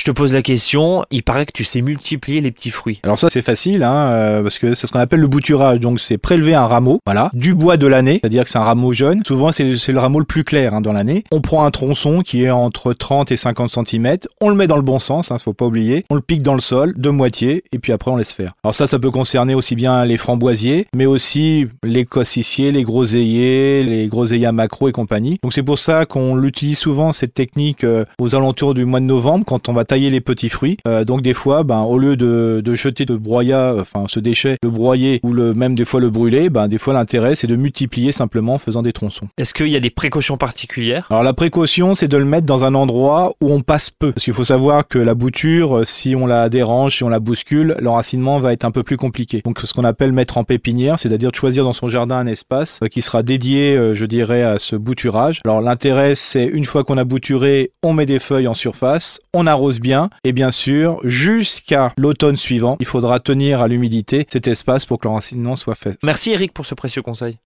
Je te pose la question. Il paraît que tu sais multiplier les petits fruits. Alors ça c'est facile, hein, euh, parce que c'est ce qu'on appelle le bouturage. Donc c'est prélever un rameau, voilà, du bois de l'année, c'est-à-dire que c'est un rameau jeune. Souvent c'est le rameau le plus clair hein, dans l'année. On prend un tronçon qui est entre 30 et 50 cm. On le met dans le bon sens, hein, faut pas oublier. On le pique dans le sol de moitié et puis après on laisse faire. Alors ça, ça peut concerner aussi bien les framboisiers, mais aussi les cossissiers, les groseilliers, les groseilliers à macro et compagnie. Donc c'est pour ça qu'on l'utilise souvent cette technique euh, aux alentours du mois de novembre quand on va tailler les petits fruits. Euh, donc des fois, ben, au lieu de, de jeter de broyat, enfin ce déchet, le broyer ou le même des fois le brûler, ben, des fois l'intérêt c'est de multiplier simplement en faisant des tronçons. Est-ce qu'il y a des précautions particulières? Alors la précaution, c'est de le mettre dans un endroit où on passe peu. Parce qu'il faut savoir que la bouture, euh, si on la dérange, si on la bouscule, l'enracinement va être un peu plus compliqué. Donc ce qu'on appelle mettre en pépinière, c'est-à-dire de choisir dans son jardin un espace euh, qui sera dédié, euh, je dirais, à ce bouturage. Alors l'intérêt, c'est une fois qu'on a bouturé, on met des feuilles en surface, on arrose bien, et bien sûr, jusqu'à l'automne suivant, il faudra tenir à l'humidité cet espace pour que l'enracinement soit fait. Merci Eric pour ce précieux conseil.